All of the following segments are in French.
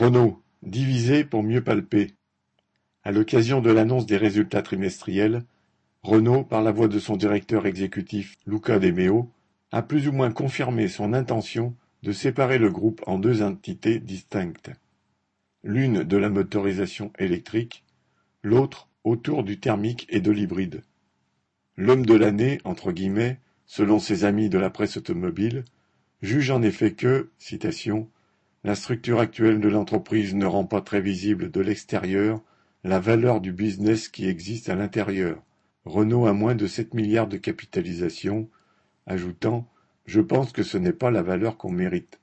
Renault, diviser pour mieux palper. À l'occasion de l'annonce des résultats trimestriels, Renault, par la voix de son directeur exécutif Luca De Meo, a plus ou moins confirmé son intention de séparer le groupe en deux entités distinctes. L'une de la motorisation électrique, l'autre autour du thermique et de l'hybride. L'homme de l'année, entre guillemets, selon ses amis de la presse automobile, juge en effet que, citation, la structure actuelle de l'entreprise ne rend pas très visible de l'extérieur la valeur du business qui existe à l'intérieur. Renault a moins de 7 milliards de capitalisation, ajoutant Je pense que ce n'est pas la valeur qu'on mérite.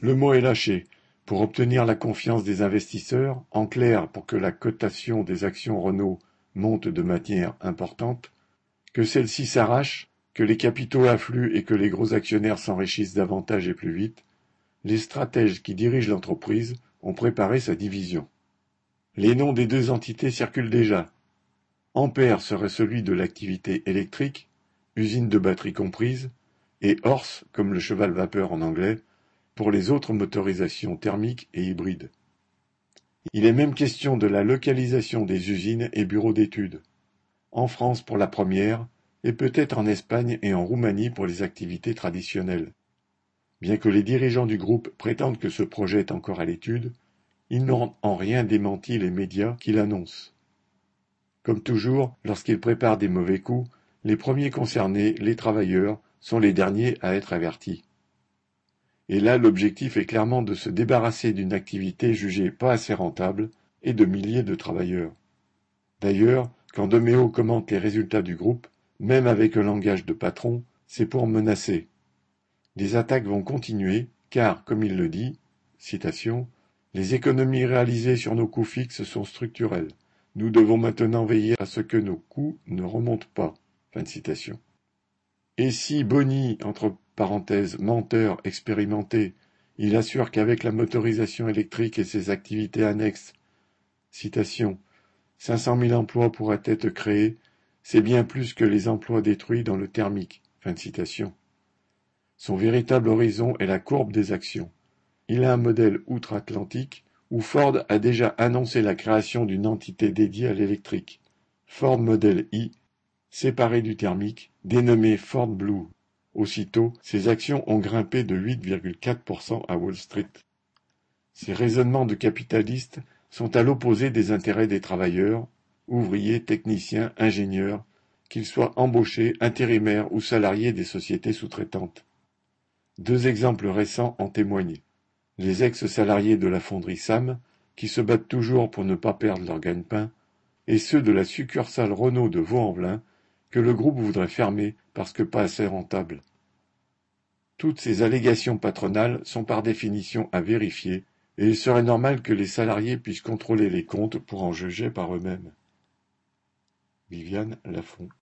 Le mot est lâché. Pour obtenir la confiance des investisseurs, en clair pour que la cotation des actions Renault monte de manière importante, que celle-ci s'arrache, que les capitaux affluent et que les gros actionnaires s'enrichissent davantage et plus vite, les stratèges qui dirigent l'entreprise ont préparé sa division. Les noms des deux entités circulent déjà. Ampère serait celui de l'activité électrique, usine de batterie comprise, et Horse, comme le cheval vapeur en anglais, pour les autres motorisations thermiques et hybrides. Il est même question de la localisation des usines et bureaux d'études. En France pour la première, et peut-être en Espagne et en Roumanie pour les activités traditionnelles. Bien que les dirigeants du groupe prétendent que ce projet est encore à l'étude, ils n'ont en rien démenti les médias qui l'annoncent. Comme toujours, lorsqu'ils préparent des mauvais coups, les premiers concernés, les travailleurs, sont les derniers à être avertis. Et là l'objectif est clairement de se débarrasser d'une activité jugée pas assez rentable et de milliers de travailleurs. D'ailleurs, quand Deméo commente les résultats du groupe, même avec un langage de patron, c'est pour menacer. Les attaques vont continuer, car, comme il le dit, les économies réalisées sur nos coûts fixes sont structurelles. Nous devons maintenant veiller à ce que nos coûts ne remontent pas. Et si Bonny, entre parenthèses, menteur expérimenté, il assure qu'avec la motorisation électrique et ses activités annexes, citation, 500 000 emplois pourraient être créés, c'est bien plus que les emplois détruits dans le thermique. Son véritable horizon est la courbe des actions. Il a un modèle outre-Atlantique où Ford a déjà annoncé la création d'une entité dédiée à l'électrique, Ford Model I, séparé du thermique, dénommé Ford Blue. Aussitôt, ses actions ont grimpé de 8,4% à Wall Street. Ces raisonnements de capitalistes sont à l'opposé des intérêts des travailleurs, ouvriers, techniciens, ingénieurs, qu'ils soient embauchés, intérimaires ou salariés des sociétés sous-traitantes. Deux exemples récents en témoignent. Les ex-salariés de la fonderie Sam, qui se battent toujours pour ne pas perdre leur gagne-pain, et ceux de la succursale Renault de Vaux-en-Velin, que le groupe voudrait fermer parce que pas assez rentable. Toutes ces allégations patronales sont par définition à vérifier, et il serait normal que les salariés puissent contrôler les comptes pour en juger par eux-mêmes. Viviane Lafont